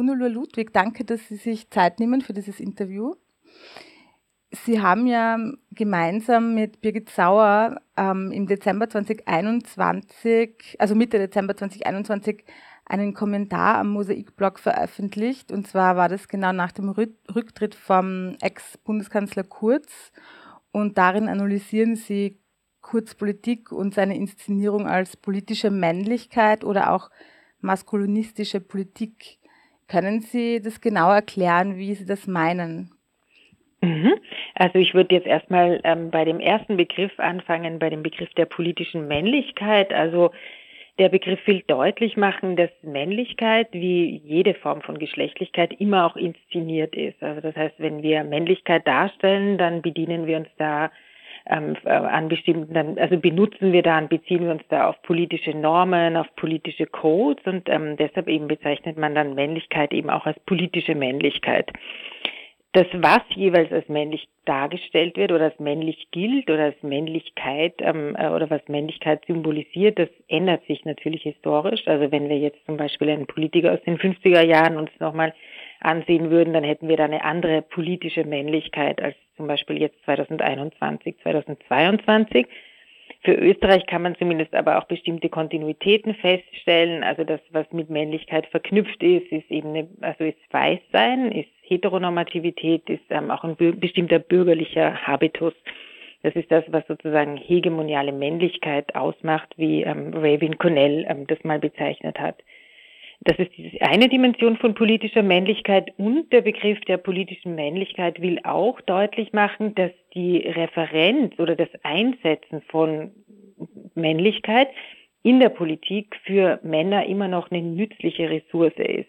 Gunula Ludwig, danke, dass Sie sich Zeit nehmen für dieses Interview. Sie haben ja gemeinsam mit Birgit Sauer ähm, im Dezember 2021, also Mitte Dezember 2021, einen Kommentar am Mosaikblog veröffentlicht. Und zwar war das genau nach dem Rücktritt vom Ex-Bundeskanzler Kurz. Und darin analysieren Sie Kurz Politik und seine Inszenierung als politische Männlichkeit oder auch maskulinistische Politik. Können Sie das genau erklären, wie Sie das meinen? Mhm. Also ich würde jetzt erstmal ähm, bei dem ersten Begriff anfangen, bei dem Begriff der politischen Männlichkeit. Also der Begriff will deutlich machen, dass Männlichkeit wie jede Form von Geschlechtlichkeit immer auch inszeniert ist. Also das heißt, wenn wir Männlichkeit darstellen, dann bedienen wir uns da ähm, äh, an bestimmten, also benutzen wir da, beziehen wir uns da auf politische Normen, auf politische Codes und ähm, deshalb eben bezeichnet man dann Männlichkeit eben auch als politische Männlichkeit. Das, was jeweils als männlich dargestellt wird oder als männlich gilt oder als Männlichkeit ähm, äh, oder was Männlichkeit symbolisiert, das ändert sich natürlich historisch. Also wenn wir jetzt zum Beispiel einen Politiker aus den 50er Jahren uns nochmal ansehen würden, dann hätten wir da eine andere politische Männlichkeit als zum Beispiel jetzt 2021, 2022. Für Österreich kann man zumindest aber auch bestimmte Kontinuitäten feststellen. Also das, was mit Männlichkeit verknüpft ist, ist eben eine, also ist Weißsein, ist Heteronormativität, ist ähm, auch ein bestimmter bürgerlicher Habitus. Das ist das, was sozusagen hegemoniale Männlichkeit ausmacht, wie ähm, Raven Connell ähm, das mal bezeichnet hat. Das ist diese eine Dimension von politischer Männlichkeit und der Begriff der politischen Männlichkeit will auch deutlich machen, dass die Referenz oder das Einsetzen von Männlichkeit in der Politik für Männer immer noch eine nützliche Ressource ist.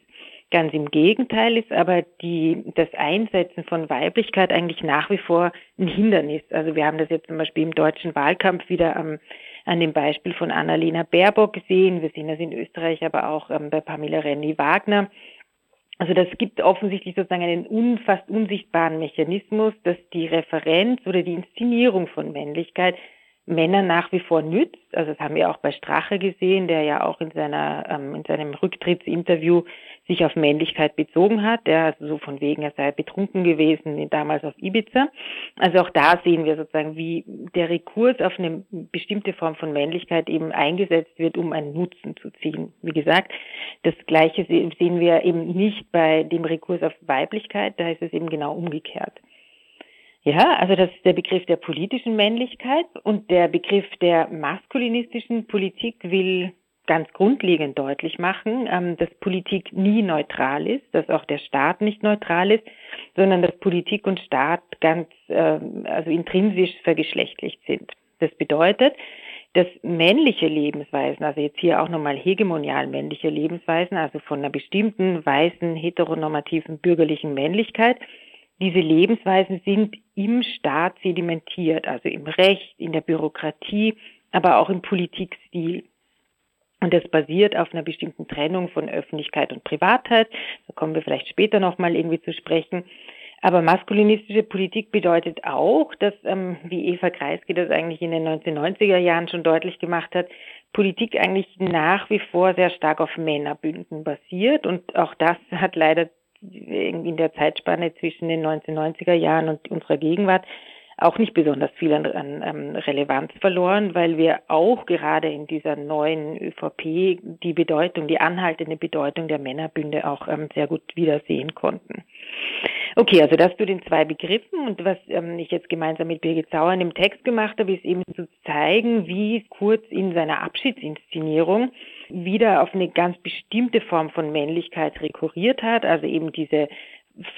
Ganz im Gegenteil ist aber die, das Einsetzen von Weiblichkeit eigentlich nach wie vor ein Hindernis. Also wir haben das jetzt zum Beispiel im deutschen Wahlkampf wieder am an dem Beispiel von Annalena Baerbock gesehen. Wir sehen das in Österreich, aber auch ähm, bei Pamela Rendi-Wagner. Also das gibt offensichtlich sozusagen einen unfast unsichtbaren Mechanismus, dass die Referenz oder die Inszenierung von Männlichkeit Männer nach wie vor nützt. Also das haben wir auch bei Strache gesehen, der ja auch in seiner ähm, in seinem Rücktrittsinterview sich auf Männlichkeit bezogen hat, der also so von wegen, er sei betrunken gewesen, damals auf Ibiza. Also auch da sehen wir sozusagen, wie der Rekurs auf eine bestimmte Form von Männlichkeit eben eingesetzt wird, um einen Nutzen zu ziehen. Wie gesagt, das Gleiche sehen wir eben nicht bei dem Rekurs auf Weiblichkeit, da ist es eben genau umgekehrt. Ja, also das ist der Begriff der politischen Männlichkeit und der Begriff der maskulinistischen Politik will ganz grundlegend deutlich machen, ähm, dass Politik nie neutral ist, dass auch der Staat nicht neutral ist, sondern dass Politik und Staat ganz, ähm, also intrinsisch vergeschlechtlicht sind. Das bedeutet, dass männliche Lebensweisen, also jetzt hier auch nochmal hegemonial männliche Lebensweisen, also von einer bestimmten weißen, heteronormativen bürgerlichen Männlichkeit, diese Lebensweisen sind im Staat sedimentiert, also im Recht, in der Bürokratie, aber auch im Politikstil. Und das basiert auf einer bestimmten Trennung von Öffentlichkeit und Privatheit. Da kommen wir vielleicht später nochmal irgendwie zu sprechen. Aber maskulinistische Politik bedeutet auch, dass, ähm, wie Eva Kreisky das eigentlich in den 1990er Jahren schon deutlich gemacht hat, Politik eigentlich nach wie vor sehr stark auf Männerbünden basiert. Und auch das hat leider in der Zeitspanne zwischen den 1990er Jahren und unserer Gegenwart auch nicht besonders viel an, an, an Relevanz verloren, weil wir auch gerade in dieser neuen ÖVP die Bedeutung, die anhaltende Bedeutung der Männerbünde auch ähm, sehr gut wiedersehen konnten. Okay, also das zu den zwei Begriffen und was ähm, ich jetzt gemeinsam mit Birgit Sauer in dem Text gemacht habe, ist eben zu zeigen, wie Kurz in seiner Abschiedsinszenierung wieder auf eine ganz bestimmte Form von Männlichkeit rekurriert hat, also eben diese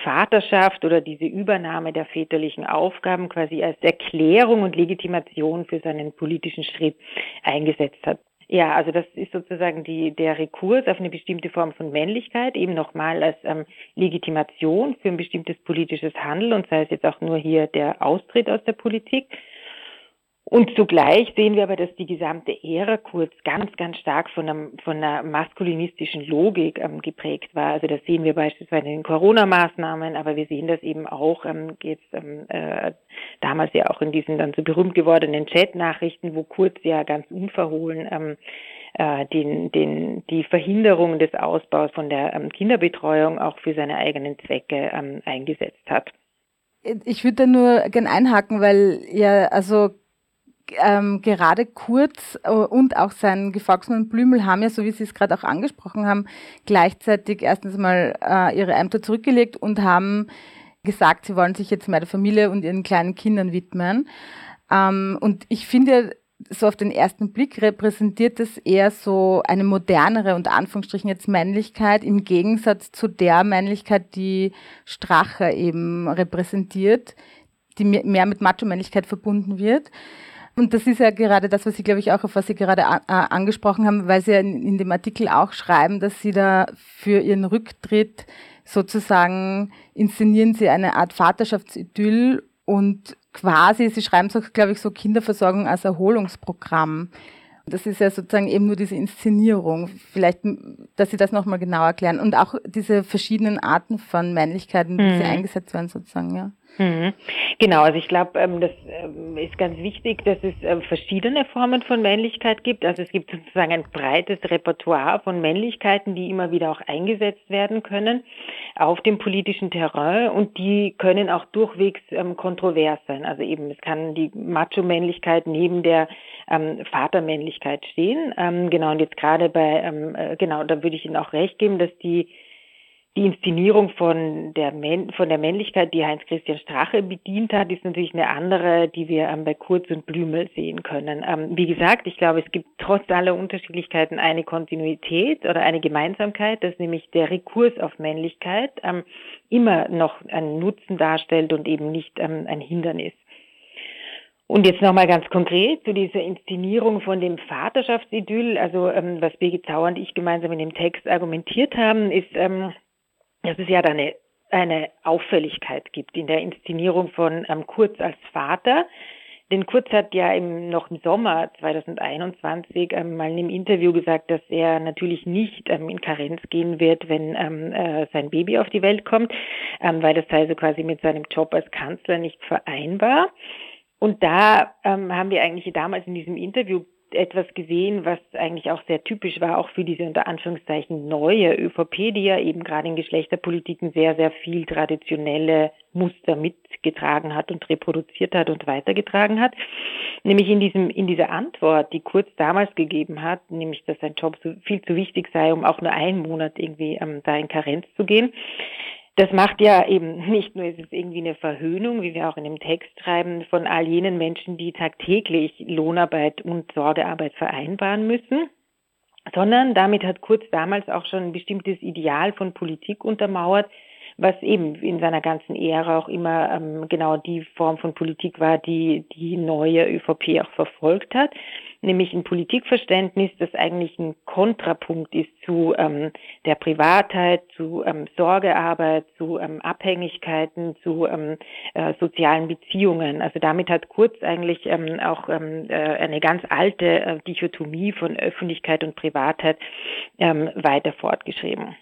Vaterschaft oder diese Übernahme der väterlichen Aufgaben quasi als Erklärung und Legitimation für seinen politischen Schritt eingesetzt hat. Ja, also das ist sozusagen die, der Rekurs auf eine bestimmte Form von Männlichkeit, eben nochmal als ähm, Legitimation für ein bestimmtes politisches Handeln und sei es jetzt auch nur hier der Austritt aus der Politik. Und zugleich sehen wir aber, dass die gesamte Ära Kurz ganz, ganz stark von, einem, von einer maskulinistischen Logik ähm, geprägt war. Also das sehen wir beispielsweise in den Corona-Maßnahmen, aber wir sehen das eben auch ähm, jetzt ähm, äh, damals ja auch in diesen dann so berühmt gewordenen Chat-Nachrichten, wo Kurz ja ganz unverhohlen ähm, äh, den, den, die Verhinderung des Ausbaus von der ähm, Kinderbetreuung auch für seine eigenen Zwecke ähm, eingesetzt hat. Ich würde da nur gern einhaken, weil ja, also ähm, gerade Kurz äh, und auch sein Gefolgsmann Blümel haben ja, so wie Sie es gerade auch angesprochen haben, gleichzeitig erstens mal äh, ihre Ämter zurückgelegt und haben gesagt, sie wollen sich jetzt mehr der Familie und ihren kleinen Kindern widmen. Ähm, und ich finde, so auf den ersten Blick repräsentiert es eher so eine modernere und Anführungsstrichen jetzt Männlichkeit im Gegensatz zu der Männlichkeit, die Strache eben repräsentiert, die mehr mit Macho-Männlichkeit verbunden wird. Und das ist ja gerade das, was Sie, glaube ich, auch auf was Sie gerade äh, angesprochen haben, weil Sie ja in, in dem Artikel auch schreiben, dass Sie da für Ihren Rücktritt sozusagen inszenieren Sie eine Art Vaterschaftsidyll und quasi, Sie schreiben es auch, glaube ich, so Kinderversorgung als Erholungsprogramm. Das ist ja sozusagen eben nur diese Inszenierung. Vielleicht, dass Sie das nochmal genau erklären. Und auch diese verschiedenen Arten von Männlichkeiten, die mhm. sie eingesetzt werden, sozusagen, ja. Mhm. Genau, also ich glaube, ähm, das ähm, ist ganz wichtig, dass es ähm, verschiedene Formen von Männlichkeit gibt. Also es gibt sozusagen ein breites Repertoire von Männlichkeiten, die immer wieder auch eingesetzt werden können auf dem politischen Terrain und die können auch durchwegs kontrovers sein. Also eben, es kann die Macho-Männlichkeit neben der Vatermännlichkeit stehen. genau, und jetzt gerade bei, äh, genau, da würde ich Ihnen auch recht geben, dass die die Inszenierung von der, von der Männlichkeit, die Heinz-Christian Strache bedient hat, ist natürlich eine andere, die wir ähm, bei Kurz und Blümel sehen können. Ähm, wie gesagt, ich glaube, es gibt trotz aller Unterschiedlichkeiten eine Kontinuität oder eine Gemeinsamkeit, dass nämlich der Rekurs auf Männlichkeit ähm, immer noch einen Nutzen darstellt und eben nicht ähm, ein Hindernis. Und jetzt nochmal ganz konkret zu dieser Inszenierung von dem Vaterschaftsidyll. Also ähm, was Birgit Zauer und ich gemeinsam in dem Text argumentiert haben, ist, ähm, dass es ja da eine, eine Auffälligkeit gibt in der Inszenierung von ähm, Kurz als Vater. Denn Kurz hat ja im, noch im Sommer 2021 ähm, mal in einem Interview gesagt, dass er natürlich nicht ähm, in Karenz gehen wird, wenn ähm, äh, sein Baby auf die Welt kommt, ähm, weil das sei so quasi mit seinem Job als Kanzler nicht vereinbar. Und da ähm, haben wir eigentlich damals in diesem Interview etwas gesehen, was eigentlich auch sehr typisch war, auch für diese unter Anführungszeichen neue ÖVP, die ja eben gerade in Geschlechterpolitiken sehr, sehr viel traditionelle Muster mitgetragen hat und reproduziert hat und weitergetragen hat. Nämlich in diesem, in dieser Antwort, die Kurz damals gegeben hat, nämlich, dass sein Job so viel zu wichtig sei, um auch nur einen Monat irgendwie ähm, da in Karenz zu gehen, das macht ja eben nicht nur ist es irgendwie eine Verhöhnung, wie wir auch in dem Text schreiben, von all jenen Menschen, die tagtäglich Lohnarbeit und Sorgearbeit vereinbaren müssen, sondern damit hat Kurz damals auch schon ein bestimmtes Ideal von Politik untermauert, was eben in seiner ganzen Ära auch immer ähm, genau die Form von Politik war, die die neue ÖVP auch verfolgt hat nämlich ein Politikverständnis, das eigentlich ein Kontrapunkt ist zu ähm, der Privatheit, zu ähm, Sorgearbeit, zu ähm, Abhängigkeiten, zu ähm, äh, sozialen Beziehungen. Also damit hat Kurz eigentlich ähm, auch ähm, äh, eine ganz alte äh, Dichotomie von Öffentlichkeit und Privatheit ähm, weiter fortgeschrieben.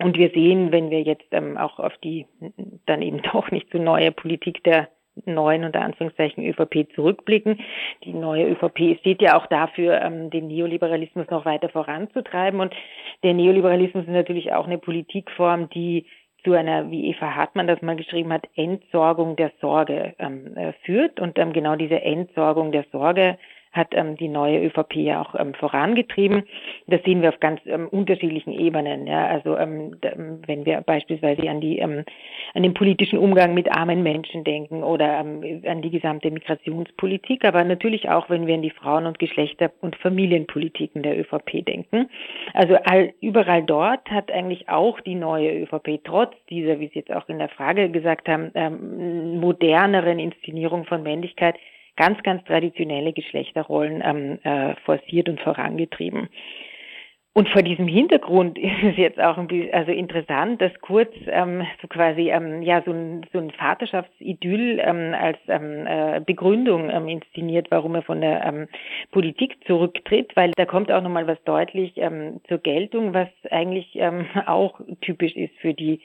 Und wir sehen, wenn wir jetzt ähm, auch auf die dann eben doch nicht so neue Politik der neuen unter Anführungszeichen ÖVP zurückblicken. Die neue ÖVP steht ja auch dafür, ähm, den Neoliberalismus noch weiter voranzutreiben. Und der Neoliberalismus ist natürlich auch eine Politikform, die zu einer, wie Eva Hartmann das mal geschrieben hat, Entsorgung der Sorge ähm, äh, führt. Und ähm, genau diese Entsorgung der Sorge hat ähm, die neue ÖVP ja auch ähm, vorangetrieben. Das sehen wir auf ganz ähm, unterschiedlichen Ebenen. Ja. Also ähm, ähm, wenn wir beispielsweise an die ähm, an den politischen Umgang mit armen Menschen denken oder ähm, an die gesamte Migrationspolitik, aber natürlich auch, wenn wir an die Frauen- und Geschlechter- und Familienpolitiken der ÖVP denken. Also all, überall dort hat eigentlich auch die neue ÖVP trotz dieser, wie Sie jetzt auch in der Frage gesagt haben, ähm, moderneren Inszenierung von Männlichkeit ganz, ganz traditionelle Geschlechterrollen ähm, äh, forciert und vorangetrieben. Und vor diesem Hintergrund ist es jetzt auch ein bisschen, also interessant, dass Kurz ähm, so quasi ähm, ja so ein, so ein Vaterschaftsidyll ähm, als ähm, äh, Begründung ähm, inszeniert, warum er von der ähm, Politik zurücktritt, weil da kommt auch nochmal was deutlich ähm, zur Geltung, was eigentlich ähm, auch typisch ist für die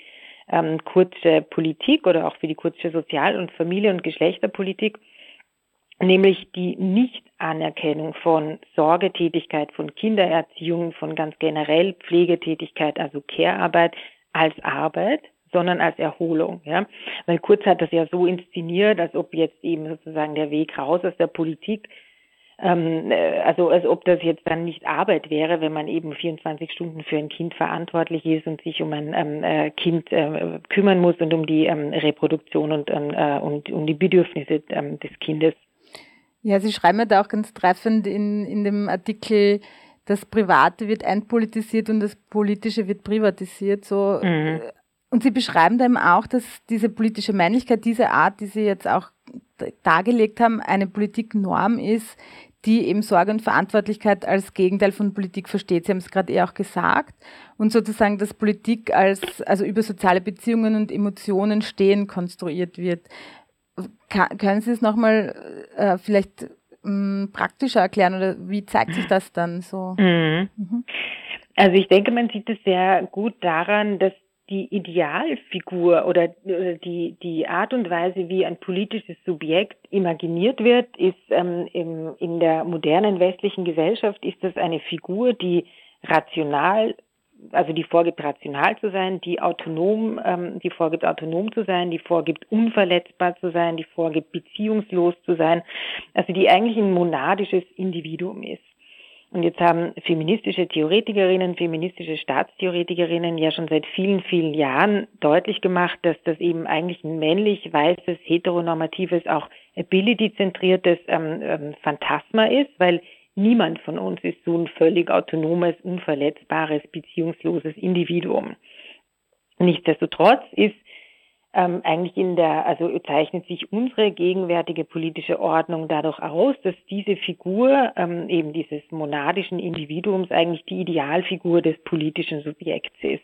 ähm, kurze Politik oder auch für die kurze Sozial- und Familie- und Geschlechterpolitik nämlich die Nichtanerkennung von Sorgetätigkeit, von Kindererziehung, von ganz generell Pflegetätigkeit, also Care-Arbeit als Arbeit, sondern als Erholung. Ja? Weil Kurz hat das ja so inszeniert, als ob jetzt eben sozusagen der Weg raus aus der Politik ähm, äh, also als ob das jetzt dann nicht Arbeit wäre, wenn man eben 24 Stunden für ein Kind verantwortlich ist und sich um ein ähm, äh, Kind äh, kümmern muss und um die ähm, Reproduktion und, ähm, äh, und um die Bedürfnisse ähm, des Kindes. Ja, Sie schreiben ja da auch ganz treffend in, in dem Artikel, das Private wird entpolitisiert und das Politische wird privatisiert. So. Mhm. Und Sie beschreiben da eben auch, dass diese politische Männlichkeit, diese Art, die Sie jetzt auch dargelegt haben, eine Politiknorm ist, die eben Sorge und Verantwortlichkeit als Gegenteil von Politik versteht. Sie haben es gerade eh auch gesagt. Und sozusagen, dass Politik als, also über soziale Beziehungen und Emotionen stehen konstruiert wird. Kann, können Sie es nochmal äh, vielleicht mh, praktischer erklären oder wie zeigt sich das dann so? Mhm. Mhm. Also ich denke, man sieht es sehr gut daran, dass die Idealfigur oder, die, die Art und Weise, wie ein politisches Subjekt imaginiert wird, ist ähm, im, in der modernen westlichen Gesellschaft ist das eine Figur, die rational, also die vorgibt rational zu sein, die autonom, ähm, die vorgibt autonom zu sein, die vorgibt unverletzbar zu sein, die vorgibt beziehungslos zu sein, also die eigentlich ein monadisches Individuum ist. Und jetzt haben feministische Theoretikerinnen, feministische Staatstheoretikerinnen ja schon seit vielen, vielen Jahren deutlich gemacht, dass das eben eigentlich ein männlich, weißes, heteronormatives, auch ability-zentriertes ähm, ähm, Phantasma ist, weil niemand von uns ist so ein völlig autonomes, unverletzbares, beziehungsloses Individuum. Nichtsdestotrotz ist ähm, eigentlich in der, also zeichnet sich unsere gegenwärtige politische Ordnung dadurch aus, dass diese Figur ähm, eben dieses monadischen Individuums eigentlich die Idealfigur des politischen Subjekts ist.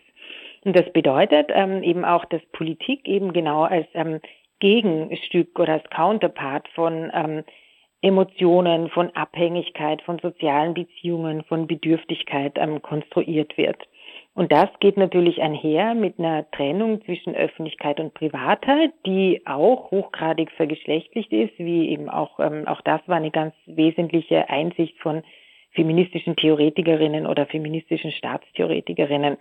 Und das bedeutet ähm, eben auch, dass Politik eben genau als ähm, Gegenstück oder als Counterpart von ähm, Emotionen, von Abhängigkeit, von sozialen Beziehungen, von Bedürftigkeit ähm, konstruiert wird. Und das geht natürlich einher mit einer Trennung zwischen Öffentlichkeit und Privatheit, die auch hochgradig vergeschlechtlicht ist, wie eben auch, ähm, auch das war eine ganz wesentliche Einsicht von feministischen Theoretikerinnen oder feministischen Staatstheoretikerinnen.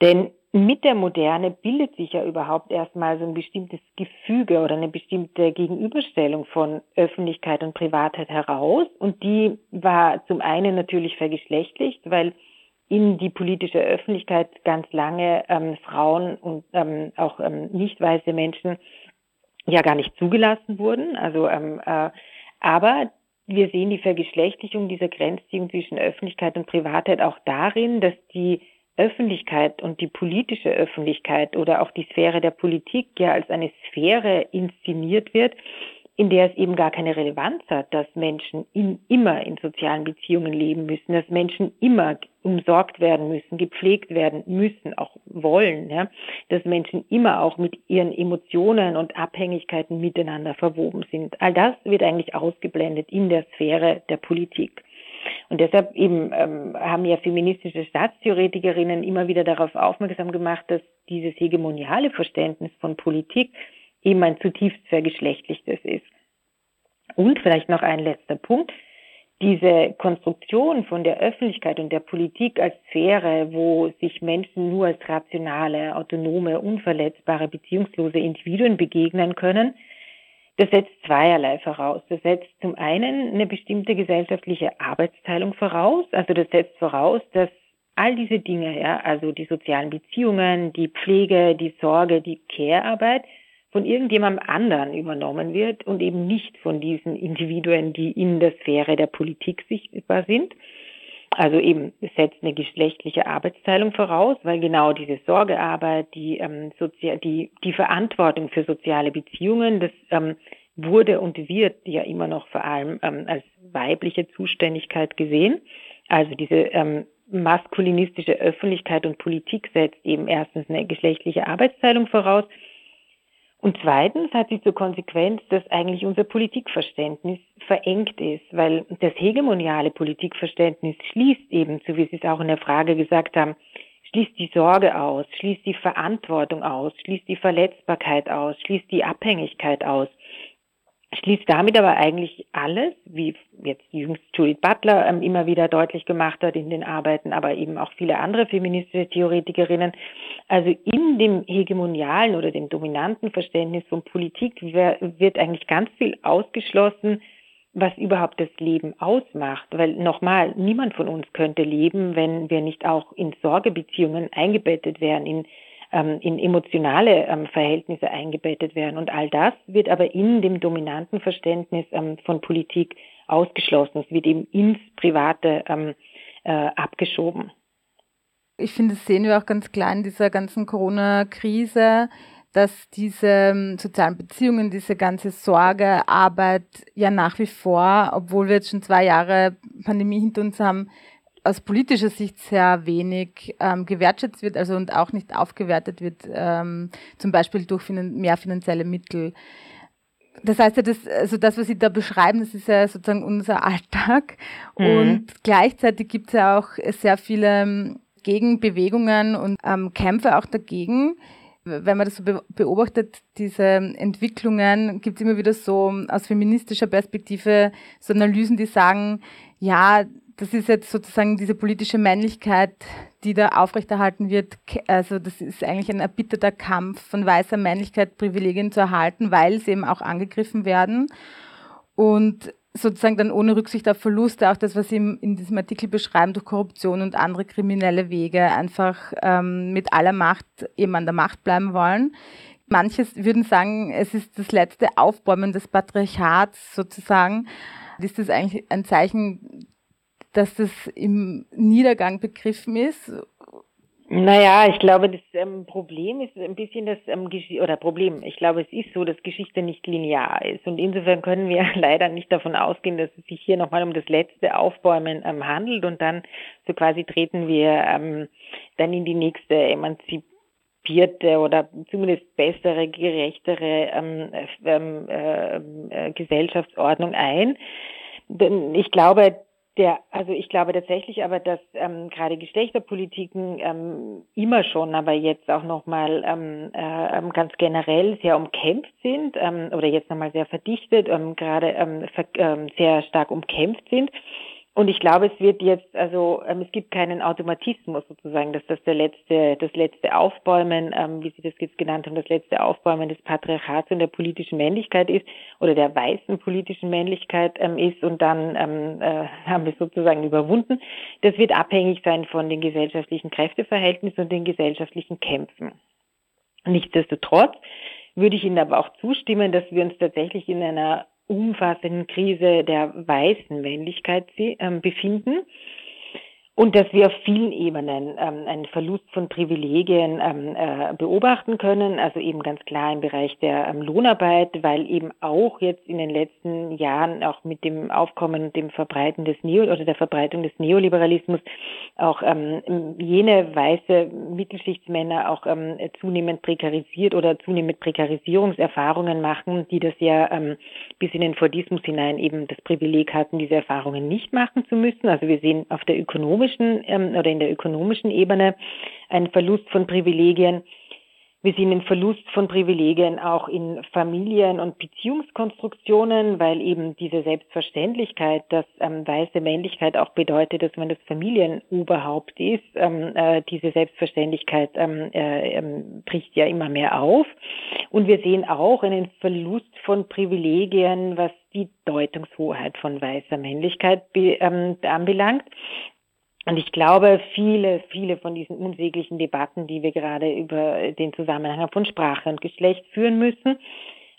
Denn mit der Moderne bildet sich ja überhaupt erstmal so ein bestimmtes Gefüge oder eine bestimmte Gegenüberstellung von Öffentlichkeit und Privatheit heraus. Und die war zum einen natürlich vergeschlechtlicht, weil in die politische Öffentlichkeit ganz lange ähm, Frauen und ähm, auch ähm, nicht weiße Menschen ja gar nicht zugelassen wurden. Also, ähm, äh, aber wir sehen die Vergeschlechtlichung dieser Grenzziehung zwischen Öffentlichkeit und Privatheit auch darin, dass die Öffentlichkeit und die politische Öffentlichkeit oder auch die Sphäre der Politik ja als eine Sphäre inszeniert wird, in der es eben gar keine Relevanz hat, dass Menschen in, immer in sozialen Beziehungen leben müssen, dass Menschen immer umsorgt werden müssen, gepflegt werden müssen, auch wollen, ja, dass Menschen immer auch mit ihren Emotionen und Abhängigkeiten miteinander verwoben sind. All das wird eigentlich ausgeblendet in der Sphäre der Politik. Und deshalb eben ähm, haben ja feministische Staatstheoretikerinnen immer wieder darauf aufmerksam gemacht, dass dieses hegemoniale Verständnis von Politik eben ein zutiefst vergeschlechtlichtes ist. Und vielleicht noch ein letzter Punkt. Diese Konstruktion von der Öffentlichkeit und der Politik als Sphäre, wo sich Menschen nur als rationale, autonome, unverletzbare, beziehungslose Individuen begegnen können, das setzt zweierlei voraus. Das setzt zum einen eine bestimmte gesellschaftliche Arbeitsteilung voraus. Also das setzt voraus, dass all diese Dinge, ja, also die sozialen Beziehungen, die Pflege, die Sorge, die Care-Arbeit, von irgendjemandem anderen übernommen wird und eben nicht von diesen Individuen, die in der Sphäre der Politik sichtbar sind. Also eben setzt eine geschlechtliche Arbeitsteilung voraus, weil genau diese Sorgearbeit, die, ähm, Sozi die, die Verantwortung für soziale Beziehungen, das ähm, wurde und wird ja immer noch vor allem ähm, als weibliche Zuständigkeit gesehen. Also diese ähm, maskulinistische Öffentlichkeit und Politik setzt eben erstens eine geschlechtliche Arbeitsteilung voraus und zweitens hat sie zur Konsequenz, dass eigentlich unser Politikverständnis verengt ist, weil das hegemoniale Politikverständnis schließt eben, so wie Sie es auch in der Frage gesagt haben, schließt die Sorge aus, schließt die Verantwortung aus, schließt die Verletzbarkeit aus, schließt die Abhängigkeit aus. Schließt damit aber eigentlich alles, wie jetzt jüngst Judith Butler ähm, immer wieder deutlich gemacht hat in den Arbeiten, aber eben auch viele andere feministische Theoretikerinnen. Also in dem hegemonialen oder dem dominanten Verständnis von Politik wird eigentlich ganz viel ausgeschlossen, was überhaupt das Leben ausmacht. Weil nochmal, niemand von uns könnte leben, wenn wir nicht auch in Sorgebeziehungen eingebettet wären, in ähm, in emotionale ähm, Verhältnisse eingebettet werden. Und all das wird aber in dem dominanten Verständnis ähm, von Politik ausgeschlossen. Es wird eben ins Private ähm, äh, abgeschoben. Ich finde, das sehen wir auch ganz klar in dieser ganzen Corona-Krise, dass diese ähm, sozialen Beziehungen, diese ganze Sorge, Arbeit ja nach wie vor, obwohl wir jetzt schon zwei Jahre Pandemie hinter uns haben, aus politischer Sicht sehr wenig ähm, gewertschätzt wird, also und auch nicht aufgewertet wird, ähm, zum Beispiel durch finan mehr finanzielle Mittel. Das heißt ja, das, also das, was Sie da beschreiben, das ist ja sozusagen unser Alltag. Mhm. Und gleichzeitig gibt es ja auch sehr viele ähm, Gegenbewegungen und ähm, Kämpfe auch dagegen. Wenn man das so beobachtet, diese Entwicklungen, gibt es immer wieder so aus feministischer Perspektive so Analysen, die sagen, ja, das ist jetzt sozusagen diese politische Männlichkeit, die da aufrechterhalten wird. Also das ist eigentlich ein erbitterter Kampf von weißer Männlichkeit, Privilegien zu erhalten, weil sie eben auch angegriffen werden. Und sozusagen dann ohne Rücksicht auf Verluste, auch das, was Sie in diesem Artikel beschreiben, durch Korruption und andere kriminelle Wege einfach ähm, mit aller Macht eben an der Macht bleiben wollen. Manche würden sagen, es ist das letzte Aufbäumen des Patriarchats sozusagen. Ist das eigentlich ein Zeichen dass das im Niedergang begriffen ist? Naja, ich glaube, das ähm, Problem ist ein bisschen das, ähm, oder Problem, ich glaube, es ist so, dass Geschichte nicht linear ist. Und insofern können wir leider nicht davon ausgehen, dass es sich hier nochmal um das letzte Aufbäumen ähm, handelt und dann so quasi treten wir ähm, dann in die nächste emanzipierte oder zumindest bessere, gerechtere ähm, ähm, äh, äh, Gesellschaftsordnung ein. Denn ich glaube, der, also ich glaube tatsächlich aber, dass ähm, gerade Geschlechterpolitiken ähm, immer schon, aber jetzt auch nochmal ähm, äh, ähm, ganz generell sehr umkämpft sind ähm, oder jetzt nochmal sehr verdichtet, ähm, gerade ähm, ähm, sehr stark umkämpft sind. Und ich glaube, es wird jetzt, also ähm, es gibt keinen Automatismus sozusagen, dass das der letzte, das letzte Aufbäumen, ähm, wie Sie das jetzt genannt haben, das letzte Aufbäumen des Patriarchats und der politischen Männlichkeit ist oder der weißen politischen Männlichkeit ähm, ist und dann ähm, äh, haben wir sozusagen überwunden. Das wird abhängig sein von den gesellschaftlichen Kräfteverhältnissen und den gesellschaftlichen Kämpfen. Nichtsdestotrotz würde ich Ihnen aber auch zustimmen, dass wir uns tatsächlich in einer umfassenden Krise der weißen Männlichkeit ähm, befinden und dass wir auf vielen Ebenen ähm, einen Verlust von Privilegien ähm, äh, beobachten können, also eben ganz klar im Bereich der ähm, Lohnarbeit, weil eben auch jetzt in den letzten Jahren auch mit dem Aufkommen und dem Verbreiten des Neo oder der Verbreitung des Neoliberalismus auch ähm, jene weiße Mittelschichtsmänner auch ähm, zunehmend prekarisiert oder zunehmend Prekarisierungserfahrungen machen, die das ja ähm, bis in den Fordismus hinein eben das Privileg hatten, diese Erfahrungen nicht machen zu müssen. Also wir sehen auf der ökonomischen ökonomischen ähm, oder in der ökonomischen Ebene ein Verlust von Privilegien. Wir sehen den Verlust von Privilegien auch in Familien- und Beziehungskonstruktionen, weil eben diese Selbstverständlichkeit, dass ähm, weiße Männlichkeit auch bedeutet, dass man das Familienoberhaupt ist, ähm, äh, diese Selbstverständlichkeit ähm, äh, ähm, bricht ja immer mehr auf. Und wir sehen auch einen Verlust von Privilegien, was die Deutungshoheit von weißer Männlichkeit be, ähm, anbelangt. Und ich glaube, viele, viele von diesen unsäglichen Debatten, die wir gerade über den Zusammenhang von Sprache und Geschlecht führen müssen,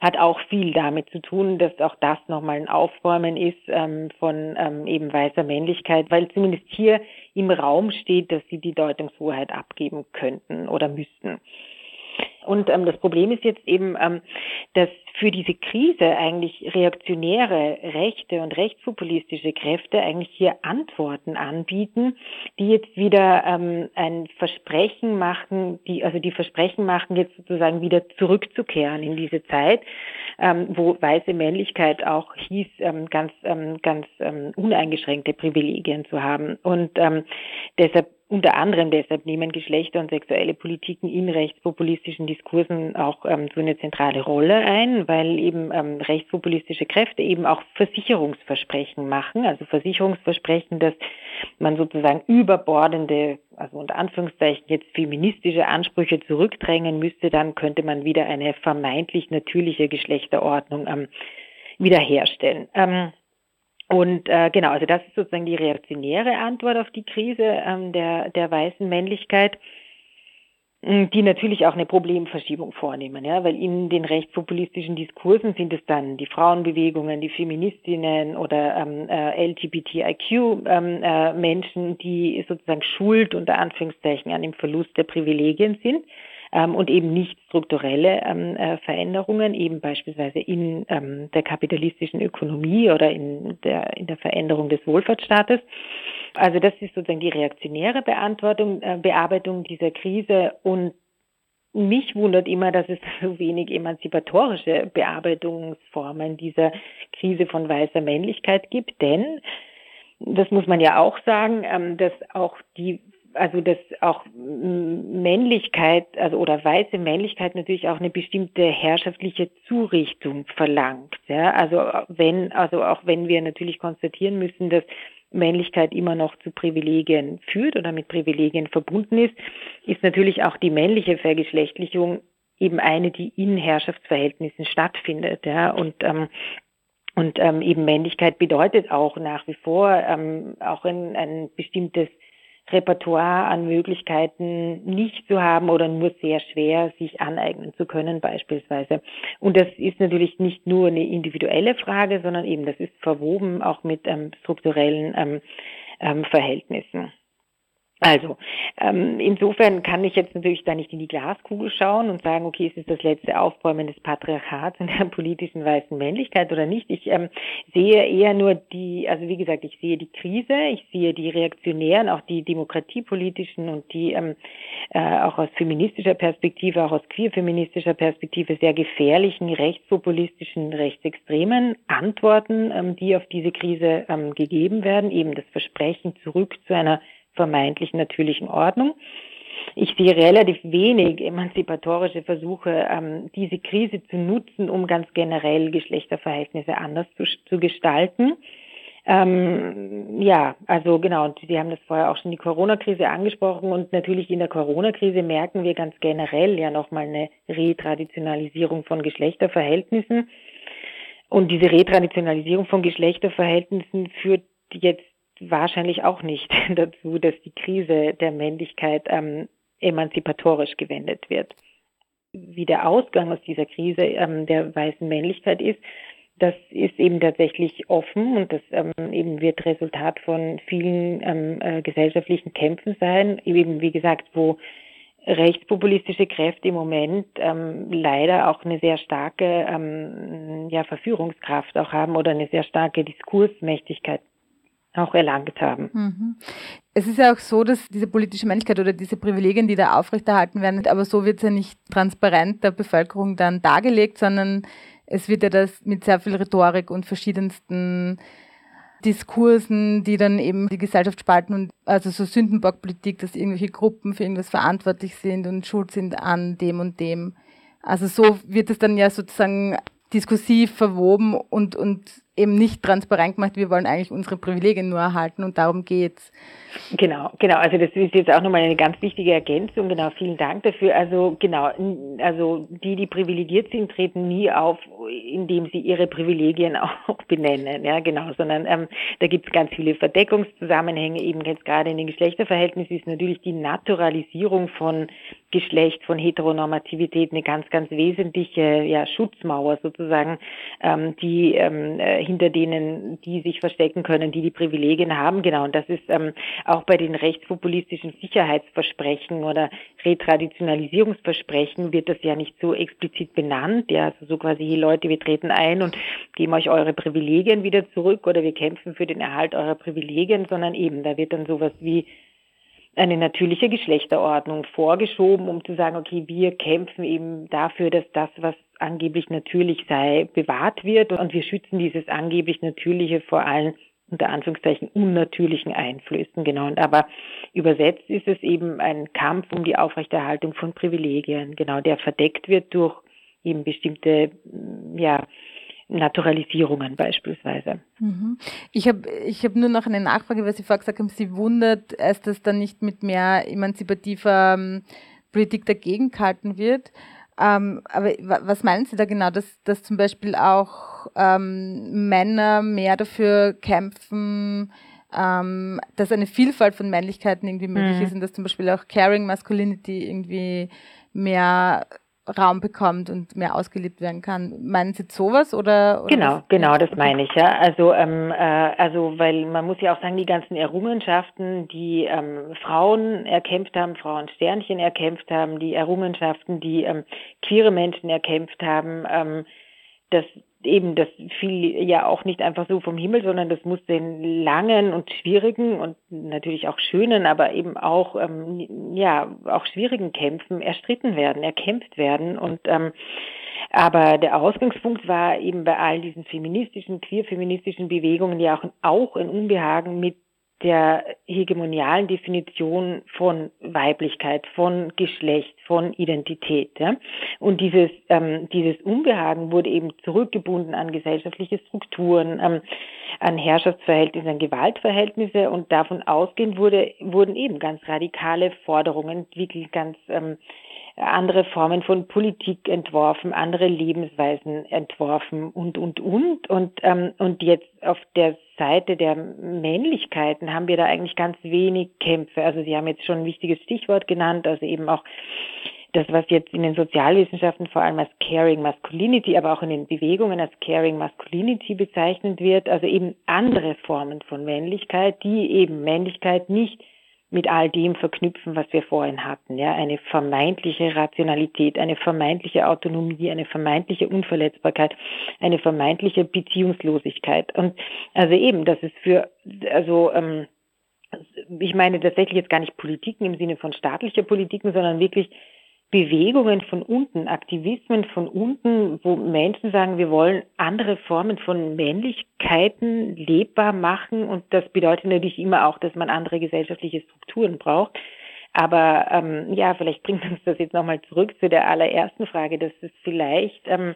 hat auch viel damit zu tun, dass auch das nochmal ein Aufbäumen ist ähm, von ähm, eben weißer Männlichkeit, weil zumindest hier im Raum steht, dass sie die Deutungshoheit abgeben könnten oder müssten. Und ähm, das Problem ist jetzt eben, ähm, dass für diese Krise eigentlich reaktionäre rechte und rechtspopulistische Kräfte eigentlich hier Antworten anbieten, die jetzt wieder ähm, ein Versprechen machen, die also die Versprechen machen, jetzt sozusagen wieder zurückzukehren in diese Zeit, ähm, wo weiße Männlichkeit auch hieß, ähm, ganz ähm, ganz ähm, uneingeschränkte Privilegien zu haben. Und ähm, deshalb unter anderem deshalb nehmen Geschlechter und sexuelle Politiken in rechtspopulistischen Diskursen auch ähm, so eine zentrale Rolle ein, weil eben ähm, rechtspopulistische Kräfte eben auch Versicherungsversprechen machen, also Versicherungsversprechen, dass man sozusagen überbordende, also unter Anführungszeichen jetzt feministische Ansprüche zurückdrängen müsste, dann könnte man wieder eine vermeintlich natürliche Geschlechterordnung ähm, wiederherstellen. Ähm, und äh, genau, also das ist sozusagen die reaktionäre Antwort auf die Krise ähm, der, der weißen Männlichkeit, die natürlich auch eine Problemverschiebung vornehmen, ja, weil in den rechtspopulistischen Diskursen sind es dann die Frauenbewegungen, die Feministinnen oder ähm, äh, LGBTIQ-Menschen, ähm, äh, die sozusagen schuld unter Anführungszeichen an dem Verlust der Privilegien sind und eben nicht strukturelle ähm, äh, Veränderungen, eben beispielsweise in ähm, der kapitalistischen Ökonomie oder in der, in der Veränderung des Wohlfahrtsstaates. Also das ist sozusagen die reaktionäre Beantwortung, äh, Bearbeitung dieser Krise und mich wundert immer, dass es so wenig emanzipatorische Bearbeitungsformen dieser Krise von weißer Männlichkeit gibt, denn das muss man ja auch sagen, ähm, dass auch die also dass auch Männlichkeit, also oder weiße Männlichkeit natürlich auch eine bestimmte herrschaftliche Zurichtung verlangt. Ja, also wenn, also auch wenn wir natürlich konstatieren müssen, dass Männlichkeit immer noch zu Privilegien führt oder mit Privilegien verbunden ist, ist natürlich auch die männliche Vergeschlechtlichung eben eine, die in Herrschaftsverhältnissen stattfindet. Ja, und ähm, und ähm, eben Männlichkeit bedeutet auch nach wie vor ähm, auch ein, ein bestimmtes Repertoire an Möglichkeiten nicht zu haben oder nur sehr schwer sich aneignen zu können beispielsweise. Und das ist natürlich nicht nur eine individuelle Frage, sondern eben das ist verwoben auch mit ähm, strukturellen ähm, ähm, Verhältnissen. Also, ähm, insofern kann ich jetzt natürlich da nicht in die Glaskugel schauen und sagen, okay, ist es das letzte Aufbäumen des Patriarchats und der politischen weißen Männlichkeit oder nicht. Ich ähm, sehe eher nur die, also wie gesagt, ich sehe die Krise, ich sehe die reaktionären, auch die demokratiepolitischen und die ähm, äh, auch aus feministischer Perspektive, auch aus queerfeministischer Perspektive sehr gefährlichen, rechtspopulistischen, rechtsextremen Antworten, ähm, die auf diese Krise ähm, gegeben werden, eben das Versprechen zurück zu einer vermeintlich natürlichen Ordnung. Ich sehe relativ wenig emanzipatorische Versuche, ähm, diese Krise zu nutzen, um ganz generell Geschlechterverhältnisse anders zu, zu gestalten. Ähm, ja, also genau, Sie haben das vorher auch schon die Corona-Krise angesprochen und natürlich in der Corona-Krise merken wir ganz generell ja nochmal eine Retraditionalisierung von Geschlechterverhältnissen. Und diese Retraditionalisierung von Geschlechterverhältnissen führt jetzt wahrscheinlich auch nicht dazu, dass die Krise der Männlichkeit ähm, emanzipatorisch gewendet wird. Wie der Ausgang aus dieser Krise ähm, der weißen Männlichkeit ist, das ist eben tatsächlich offen und das ähm, eben wird Resultat von vielen ähm, äh, gesellschaftlichen Kämpfen sein, eben wie gesagt, wo rechtspopulistische Kräfte im Moment ähm, leider auch eine sehr starke ähm, ja, Verführungskraft auch haben oder eine sehr starke Diskursmächtigkeit auch erlangt haben. Mhm. Es ist ja auch so, dass diese politische Männlichkeit oder diese Privilegien, die da aufrechterhalten werden, aber so wird es ja nicht transparent der Bevölkerung dann dargelegt, sondern es wird ja das mit sehr viel Rhetorik und verschiedensten Diskursen, die dann eben die Gesellschaft spalten und also so Sündenbockpolitik, dass irgendwelche Gruppen für irgendwas verantwortlich sind und schuld sind an dem und dem. Also so wird es dann ja sozusagen diskursiv verwoben und, und eben nicht transparent gemacht, wir wollen eigentlich unsere Privilegien nur erhalten und darum geht's. Genau, genau. Also das ist jetzt auch nochmal eine ganz wichtige Ergänzung. Genau, vielen Dank dafür. Also genau, also die, die privilegiert sind, treten nie auf, indem sie ihre Privilegien auch benennen. Ja, genau, sondern ähm, da gibt es ganz viele Verdeckungszusammenhänge. Eben jetzt gerade in den Geschlechterverhältnissen ist natürlich die Naturalisierung von Geschlecht, von Heteronormativität eine ganz, ganz wesentliche ja, Schutzmauer sozusagen, ähm, die ähm, äh, hinter denen, die sich verstecken können, die die Privilegien haben. Genau, und das ist ähm, auch bei den rechtspopulistischen Sicherheitsversprechen oder Retraditionalisierungsversprechen wird das ja nicht so explizit benannt. Ja, also so quasi, hey Leute, wir treten ein und geben euch eure Privilegien wieder zurück oder wir kämpfen für den Erhalt eurer Privilegien, sondern eben, da wird dann sowas wie eine natürliche Geschlechterordnung vorgeschoben, um zu sagen, okay, wir kämpfen eben dafür, dass das, was angeblich natürlich sei, bewahrt wird und wir schützen dieses angeblich Natürliche vor allen unter Anführungszeichen unnatürlichen Einflüssen, genau. Und aber übersetzt ist es eben ein Kampf um die Aufrechterhaltung von Privilegien, genau, der verdeckt wird durch eben bestimmte, ja, Naturalisierungen beispielsweise. Mhm. Ich habe ich hab nur noch eine Nachfrage, weil Sie vorher gesagt haben, Sie wundert dass dann nicht mit mehr emanzipativer ähm, Politik dagegen gehalten wird. Ähm, aber was meinen Sie da genau, dass, dass zum Beispiel auch ähm, Männer mehr dafür kämpfen, ähm, dass eine Vielfalt von Männlichkeiten irgendwie möglich mhm. ist und dass zum Beispiel auch Caring Masculinity irgendwie mehr Raum bekommt und mehr ausgelebt werden kann. Meinen Sie sowas oder? oder genau, was? genau, das meine ich ja. Also, ähm, äh, also weil man muss ja auch sagen, die ganzen Errungenschaften, die ähm, Frauen erkämpft haben, Frauen Sternchen erkämpft haben, die Errungenschaften, die ähm, queere Menschen erkämpft haben, ähm, das eben, das fiel ja auch nicht einfach so vom Himmel, sondern das musste in langen und schwierigen und natürlich auch schönen, aber eben auch ähm, ja auch schwierigen Kämpfen erstritten werden, erkämpft werden. Und ähm, aber der Ausgangspunkt war eben bei all diesen feministischen, queer-feministischen Bewegungen ja auch, auch ein Unbehagen mit der hegemonialen Definition von Weiblichkeit, von Geschlecht, von Identität. Ja? Und dieses, ähm, dieses Unbehagen wurde eben zurückgebunden an gesellschaftliche Strukturen, ähm, an Herrschaftsverhältnisse, an Gewaltverhältnisse und davon ausgehend wurde, wurden eben ganz radikale Forderungen entwickelt, ganz ähm, andere Formen von Politik entworfen, andere Lebensweisen entworfen und, und, und. Und, ähm, und jetzt auf der Seite der Männlichkeiten haben wir da eigentlich ganz wenig Kämpfe. Also Sie haben jetzt schon ein wichtiges Stichwort genannt, also eben auch das, was jetzt in den Sozialwissenschaften vor allem als Caring Masculinity, aber auch in den Bewegungen als Caring Masculinity bezeichnet wird, also eben andere Formen von Männlichkeit, die eben Männlichkeit nicht mit all dem verknüpfen, was wir vorhin hatten. Ja, eine vermeintliche Rationalität, eine vermeintliche Autonomie, eine vermeintliche Unverletzbarkeit, eine vermeintliche Beziehungslosigkeit. Und also eben, das ist für, also ähm, ich meine tatsächlich jetzt gar nicht Politiken im Sinne von staatlicher Politiken, sondern wirklich Bewegungen von unten, Aktivismen von unten, wo Menschen sagen, wir wollen andere Formen von Männlichkeiten lebbar machen. Und das bedeutet natürlich immer auch, dass man andere gesellschaftliche Strukturen braucht. Aber ähm, ja, vielleicht bringt uns das jetzt nochmal zurück zu der allerersten Frage, dass es vielleicht ähm,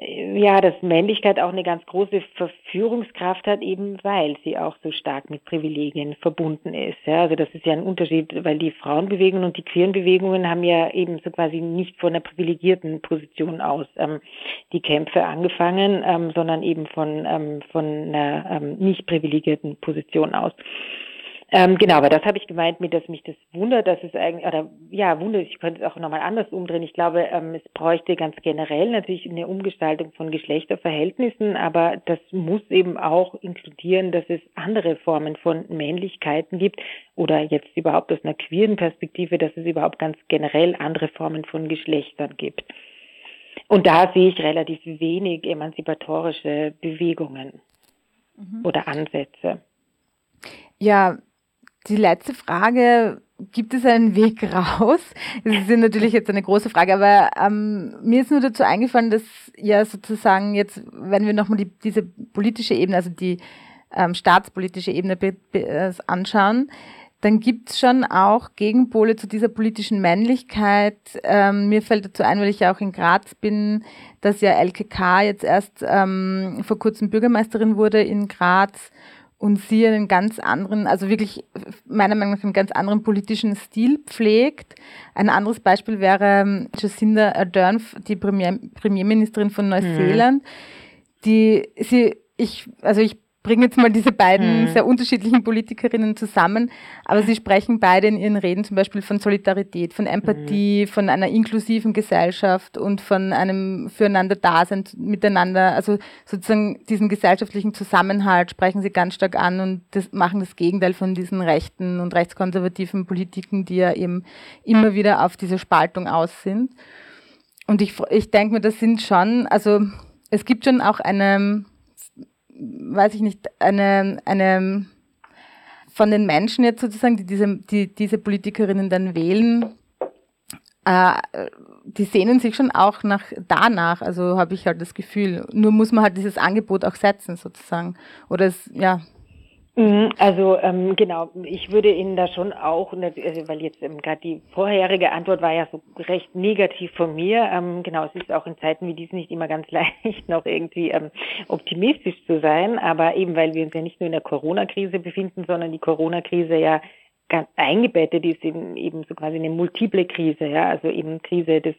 ja, dass Männlichkeit auch eine ganz große Verführungskraft hat, eben weil sie auch so stark mit Privilegien verbunden ist. Ja, also das ist ja ein Unterschied, weil die Frauenbewegungen und die queeren Bewegungen haben ja eben so quasi nicht von einer privilegierten Position aus ähm, die Kämpfe angefangen, ähm, sondern eben von, ähm, von einer ähm, nicht privilegierten Position aus. Ähm, genau, aber das habe ich gemeint mit, dass mich das wundert, dass es eigentlich, oder ja, wundert, ich könnte es auch nochmal anders umdrehen. Ich glaube, ähm, es bräuchte ganz generell natürlich eine Umgestaltung von Geschlechterverhältnissen, aber das muss eben auch inkludieren, dass es andere Formen von Männlichkeiten gibt oder jetzt überhaupt aus einer queeren Perspektive, dass es überhaupt ganz generell andere Formen von Geschlechtern gibt. Und da sehe ich relativ wenig emanzipatorische Bewegungen mhm. oder Ansätze. Ja, die letzte Frage, gibt es einen Weg raus? Das ist natürlich jetzt eine große Frage, aber ähm, mir ist nur dazu eingefallen, dass ja sozusagen jetzt, wenn wir nochmal die, diese politische Ebene, also die ähm, staatspolitische Ebene äh, anschauen, dann gibt es schon auch Gegenpole zu dieser politischen Männlichkeit. Ähm, mir fällt dazu ein, weil ich ja auch in Graz bin, dass ja LKK jetzt erst ähm, vor kurzem Bürgermeisterin wurde in Graz und sie einen ganz anderen, also wirklich meiner Meinung nach einen ganz anderen politischen Stil pflegt. Ein anderes Beispiel wäre ähm, Jacinda Ardern, die Premier, Premierministerin von Neuseeland, mhm. die sie, ich, also ich bringe jetzt mal diese beiden mhm. sehr unterschiedlichen Politikerinnen zusammen, aber sie sprechen beide in ihren Reden zum Beispiel von Solidarität, von Empathie, mhm. von einer inklusiven Gesellschaft und von einem füreinander Dasein miteinander, also sozusagen diesen gesellschaftlichen Zusammenhalt sprechen sie ganz stark an und das machen das Gegenteil von diesen rechten und rechtskonservativen Politiken, die ja eben immer wieder auf diese Spaltung aus sind. Und ich, ich denke mir, das sind schon, also es gibt schon auch eine weiß ich nicht, eine, eine von den Menschen jetzt sozusagen, die diese, die diese Politikerinnen dann wählen, äh, die sehnen sich schon auch nach danach, also habe ich halt das Gefühl. Nur muss man halt dieses Angebot auch setzen sozusagen. Oder es, ja, also ähm, genau, ich würde Ihnen da schon auch, also, weil jetzt ähm, gerade die vorherige Antwort war ja so recht negativ von mir. Ähm, genau, es ist auch in Zeiten wie diesen nicht immer ganz leicht, noch irgendwie ähm, optimistisch zu sein. Aber eben, weil wir uns ja nicht nur in der Corona-Krise befinden, sondern die Corona-Krise ja ganz eingebettet ist in eben so quasi eine multiple Krise, ja, also eben Krise des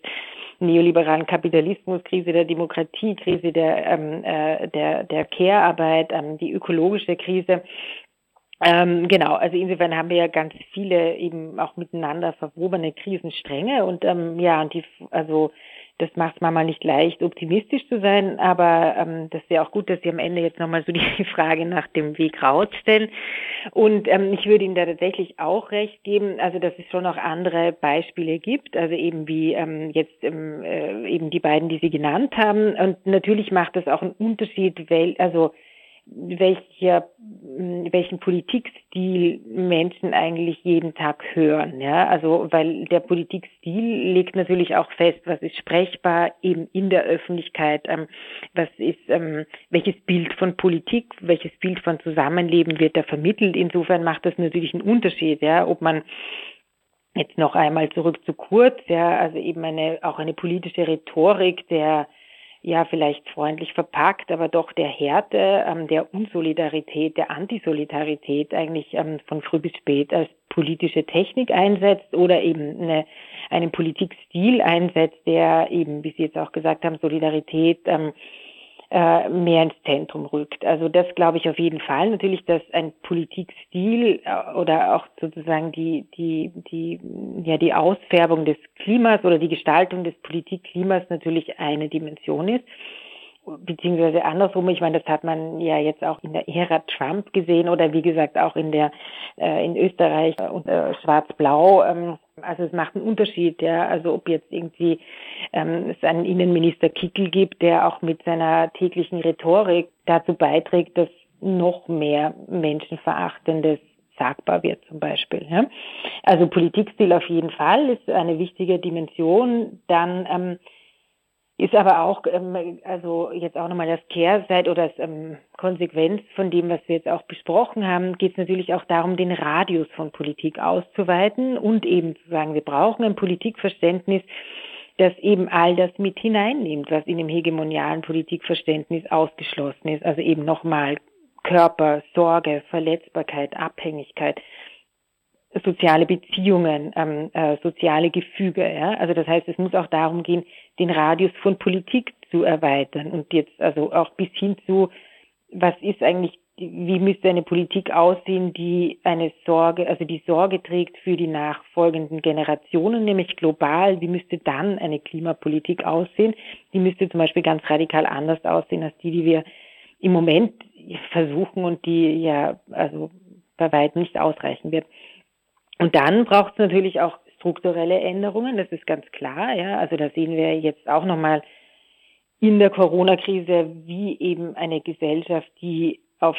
neoliberalen Kapitalismus, Krise der Demokratie, Krise der, ähm, äh, der, der Care-Arbeit, ähm, die ökologische Krise. Ähm, genau, also insofern haben wir ja ganz viele eben auch miteinander verwobene Krisenstränge und ähm, ja, und die, also das macht es manchmal nicht leicht, optimistisch zu sein, aber ähm, das wäre auch gut, dass Sie am Ende jetzt nochmal so die Frage nach dem Weg rausstellen. Und ähm, ich würde Ihnen da tatsächlich auch recht geben, also dass es schon noch andere Beispiele gibt, also eben wie ähm, jetzt ähm, äh, eben die beiden, die Sie genannt haben. Und natürlich macht das auch einen Unterschied, weil, also welcher, welchen Politikstil Menschen eigentlich jeden Tag hören. Ja, also, weil der Politikstil legt natürlich auch fest, was ist sprechbar eben in der Öffentlichkeit, ähm, was ist, ähm, welches Bild von Politik, welches Bild von Zusammenleben wird da vermittelt. Insofern macht das natürlich einen Unterschied, ja, ob man jetzt noch einmal zurück zu Kurz, ja, also eben eine, auch eine politische Rhetorik der ja vielleicht freundlich verpackt, aber doch der Härte, ähm, der Unsolidarität, der Antisolidarität eigentlich ähm, von früh bis spät als politische Technik einsetzt oder eben eine, einen Politikstil einsetzt, der eben, wie Sie jetzt auch gesagt haben, Solidarität ähm, äh, mehr ins Zentrum rückt. Also das glaube ich auf jeden Fall. Natürlich, dass ein Politikstil äh, oder auch sozusagen die, die, die, ja, die Ausfärbung des Klimas oder die Gestaltung des Politikklimas natürlich eine Dimension ist beziehungsweise andersrum, ich meine, das hat man ja jetzt auch in der Ära Trump gesehen oder wie gesagt auch in der äh, in Österreich unter Schwarz-Blau. Ähm, also es macht einen Unterschied, ja. Also ob jetzt irgendwie ähm, es einen Innenminister Kickel gibt, der auch mit seiner täglichen Rhetorik dazu beiträgt, dass noch mehr Menschenverachtendes sagbar wird zum Beispiel. Ja. Also Politikstil auf jeden Fall ist eine wichtige Dimension. Dann ähm, ist aber auch, ähm, also jetzt auch nochmal das Kehrseite oder das ähm, Konsequenz von dem, was wir jetzt auch besprochen haben, geht es natürlich auch darum, den Radius von Politik auszuweiten und eben zu sagen, wir brauchen ein Politikverständnis, das eben all das mit hineinnimmt, was in dem hegemonialen Politikverständnis ausgeschlossen ist. Also eben nochmal Körper, Sorge, Verletzbarkeit, Abhängigkeit, soziale Beziehungen, ähm, äh, soziale Gefüge. Ja? Also das heißt, es muss auch darum gehen, den Radius von Politik zu erweitern und jetzt also auch bis hin zu, was ist eigentlich, wie müsste eine Politik aussehen, die eine Sorge, also die Sorge trägt für die nachfolgenden Generationen, nämlich global. Wie müsste dann eine Klimapolitik aussehen? Die müsste zum Beispiel ganz radikal anders aussehen als die, die wir im Moment versuchen und die ja also bei weitem nicht ausreichen wird. Und dann braucht es natürlich auch strukturelle Änderungen, das ist ganz klar. Ja, also da sehen wir jetzt auch nochmal in der Corona-Krise, wie eben eine Gesellschaft, die auf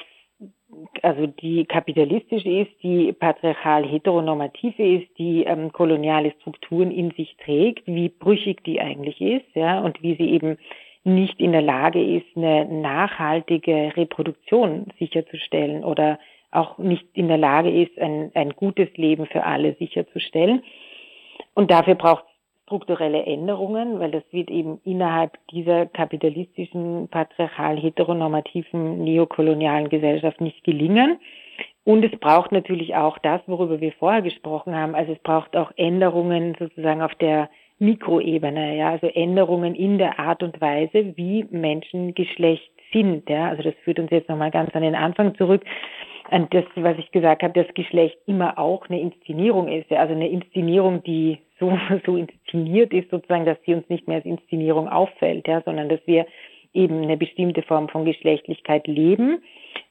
also die kapitalistisch ist, die patriarchal heteronormative ist, die ähm, koloniale Strukturen in sich trägt, wie brüchig die eigentlich ist, ja, und wie sie eben nicht in der Lage ist, eine nachhaltige Reproduktion sicherzustellen oder auch nicht in der Lage ist, ein, ein gutes Leben für alle sicherzustellen. Und dafür braucht es strukturelle Änderungen, weil das wird eben innerhalb dieser kapitalistischen, patriarchal heteronormativen, neokolonialen Gesellschaft nicht gelingen. Und es braucht natürlich auch das, worüber wir vorher gesprochen haben. Also es braucht auch Änderungen sozusagen auf der Mikroebene, ja, also Änderungen in der Art und Weise, wie Menschen Geschlecht sind, ja. Also das führt uns jetzt nochmal ganz an den Anfang zurück das, was ich gesagt habe, das Geschlecht immer auch eine Inszenierung ist. Also eine Inszenierung, die so, so inszeniert ist, sozusagen, dass sie uns nicht mehr als Inszenierung auffällt, ja, sondern dass wir eben eine bestimmte Form von Geschlechtlichkeit leben.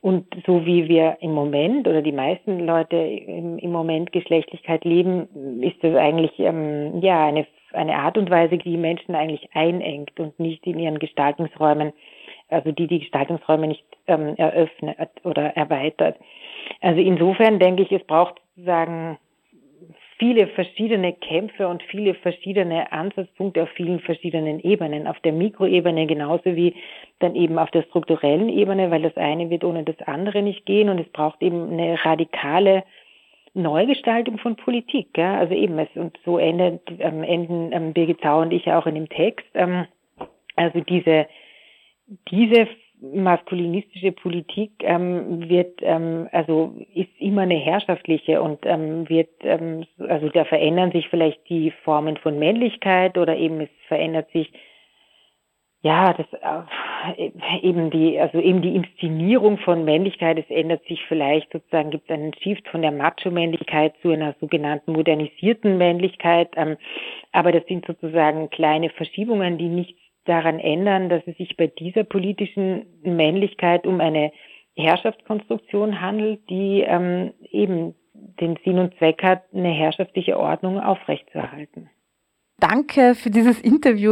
Und so wie wir im Moment oder die meisten Leute im, im Moment Geschlechtlichkeit leben, ist das eigentlich ähm, ja eine, eine Art und Weise, die Menschen eigentlich einengt und nicht in ihren Gestaltungsräumen also die die Gestaltungsräume nicht ähm, eröffnet oder erweitert. Also insofern denke ich, es braucht sozusagen viele verschiedene Kämpfe und viele verschiedene Ansatzpunkte auf vielen verschiedenen Ebenen. Auf der Mikroebene genauso wie dann eben auf der strukturellen Ebene, weil das eine wird ohne das andere nicht gehen und es braucht eben eine radikale Neugestaltung von Politik. Ja? Also eben, es, und so endet, ähm, enden ähm, Birgit Zau und ich auch in dem Text. Ähm, also diese, diese maskulinistische Politik ähm, wird ähm, also ist immer eine herrschaftliche und ähm, wird ähm, also da verändern sich vielleicht die Formen von Männlichkeit oder eben es verändert sich ja das äh, eben die also eben die Inszenierung von Männlichkeit es ändert sich vielleicht sozusagen gibt einen Shift von der Macho-Männlichkeit zu einer sogenannten modernisierten Männlichkeit ähm, aber das sind sozusagen kleine Verschiebungen die nichts daran ändern, dass es sich bei dieser politischen Männlichkeit um eine Herrschaftskonstruktion handelt, die ähm, eben den Sinn und Zweck hat, eine herrschaftliche Ordnung aufrechtzuerhalten. Danke für dieses Interview.